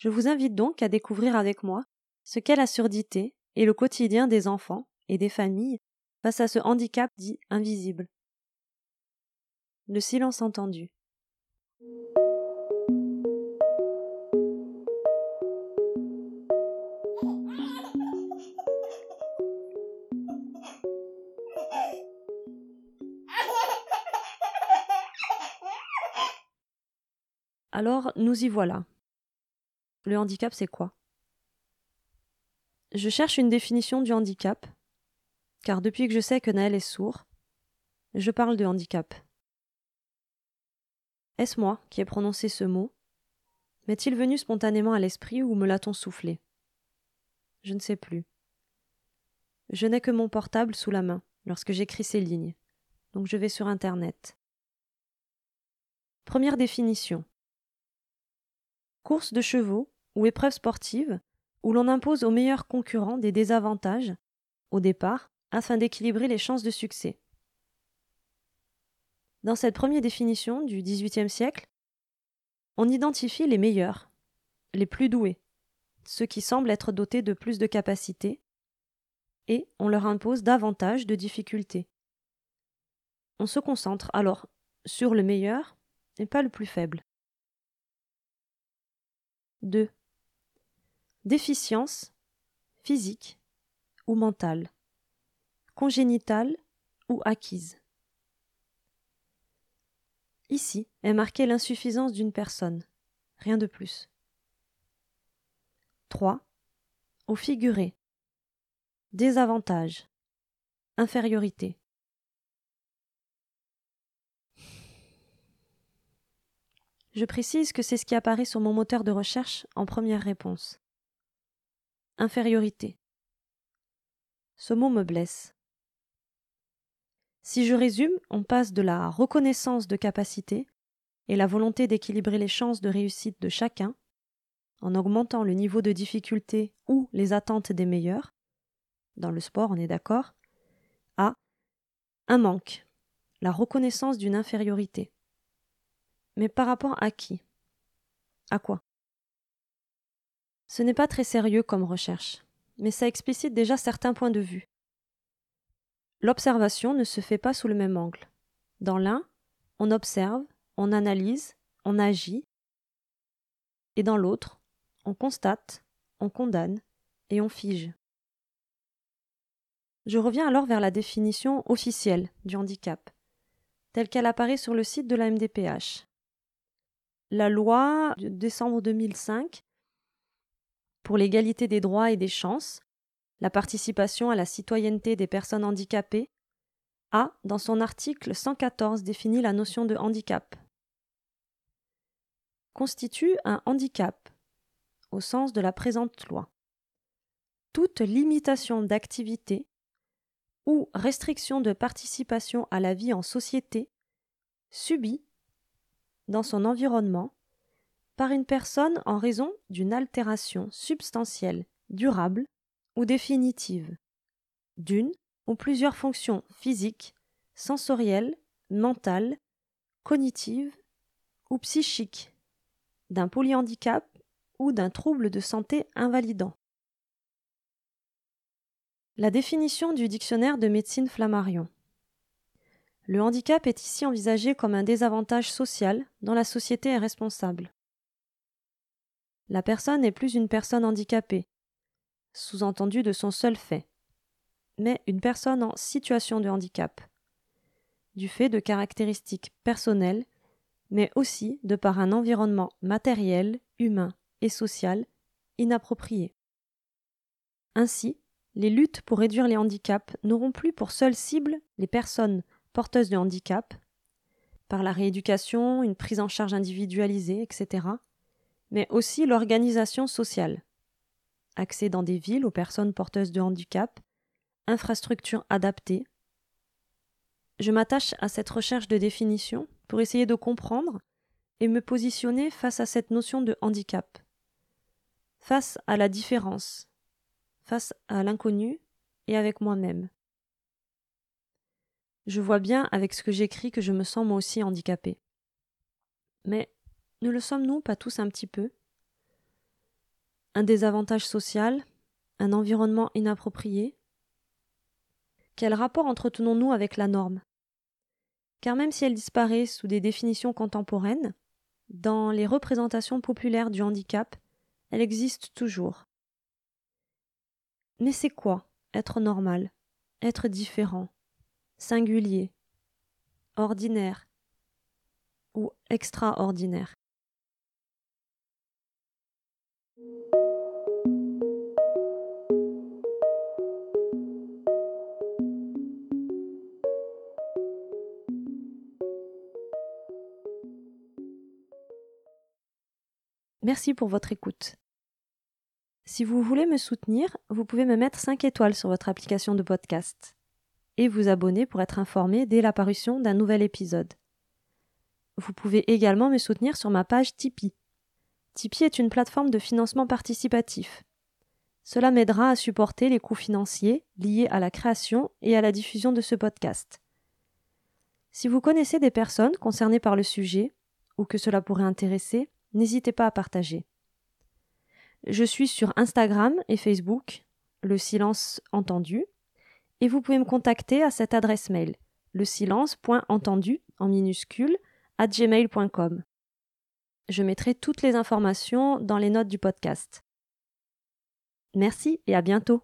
Je vous invite donc à découvrir avec moi ce qu'est la surdité et le quotidien des enfants et des familles face à ce handicap dit invisible. Le silence entendu. Alors, nous y voilà. Le handicap, c'est quoi? Je cherche une définition du handicap, car depuis que je sais que Naël est sourd, je parle de handicap. Est-ce moi qui ai prononcé ce mot? M'est-il venu spontanément à l'esprit ou me l'a-t-on soufflé? Je ne sais plus. Je n'ai que mon portable sous la main lorsque j'écris ces lignes, donc je vais sur Internet. Première définition. Course de chevaux ou épreuve sportive où l'on impose aux meilleurs concurrents des désavantages, au départ, afin d'équilibrer les chances de succès. Dans cette première définition du XVIIIe siècle, on identifie les meilleurs, les plus doués, ceux qui semblent être dotés de plus de capacités, et on leur impose davantage de difficultés. On se concentre alors sur le meilleur et pas le plus faible. 2. Déficience physique ou mentale, congénitale ou acquise. Ici est marquée l'insuffisance d'une personne, rien de plus. 3. Au figuré. Désavantage. Infériorité. Je précise que c'est ce qui apparaît sur mon moteur de recherche en première réponse. Infériorité. Ce mot me blesse. Si je résume, on passe de la reconnaissance de capacité et la volonté d'équilibrer les chances de réussite de chacun, en augmentant le niveau de difficulté ou les attentes des meilleurs, dans le sport on est d'accord, à un manque, la reconnaissance d'une infériorité. Mais par rapport à qui? À quoi? Ce n'est pas très sérieux comme recherche, mais ça explicite déjà certains points de vue. L'observation ne se fait pas sous le même angle. Dans l'un, on observe, on analyse, on agit, et dans l'autre, on constate, on condamne et on fige. Je reviens alors vers la définition officielle du handicap, telle qu'elle apparaît sur le site de la MDPH la loi de décembre 2005 pour l'égalité des droits et des chances, la participation à la citoyenneté des personnes handicapées, a, dans son article 114, défini la notion de handicap. Constitue un handicap, au sens de la présente loi. Toute limitation d'activité ou restriction de participation à la vie en société subie dans son environnement par une personne en raison d'une altération substantielle, durable ou définitive, d'une ou plusieurs fonctions physiques, sensorielles, mentales, cognitives ou psychiques, d'un polyhandicap ou d'un trouble de santé invalidant. La définition du dictionnaire de médecine Flammarion. Le handicap est ici envisagé comme un désavantage social dont la société est responsable. La personne n'est plus une personne handicapée, sous-entendu de son seul fait, mais une personne en situation de handicap, du fait de caractéristiques personnelles, mais aussi de par un environnement matériel, humain et social inapproprié. Ainsi, les luttes pour réduire les handicaps n'auront plus pour seule cible les personnes porteuses de handicap, par la rééducation, une prise en charge individualisée, etc., mais aussi l'organisation sociale. Accès dans des villes aux personnes porteuses de handicap, infrastructures adaptées. Je m'attache à cette recherche de définition pour essayer de comprendre et me positionner face à cette notion de handicap, face à la différence, face à l'inconnu et avec moi-même. Je vois bien avec ce que j'écris que je me sens moi aussi handicapé. Mais ne le sommes-nous pas tous un petit peu. Un désavantage social Un environnement inapproprié. Quel rapport entretenons-nous avec la norme? Car même si elle disparaît sous des définitions contemporaines, dans les représentations populaires du handicap, elle existe toujours. Mais c'est quoi être normal, être différent, singulier, ordinaire ou extraordinaire? Merci pour votre écoute. Si vous voulez me soutenir, vous pouvez me mettre 5 étoiles sur votre application de podcast et vous abonner pour être informé dès l'apparition d'un nouvel épisode. Vous pouvez également me soutenir sur ma page Tipeee. Tipeee est une plateforme de financement participatif. Cela m'aidera à supporter les coûts financiers liés à la création et à la diffusion de ce podcast. Si vous connaissez des personnes concernées par le sujet, ou que cela pourrait intéresser, n'hésitez pas à partager. Je suis sur Instagram et Facebook, le silence entendu, et vous pouvez me contacter à cette adresse mail, le silence.entendu en minuscule à gmail.com. Je mettrai toutes les informations dans les notes du podcast. Merci et à bientôt.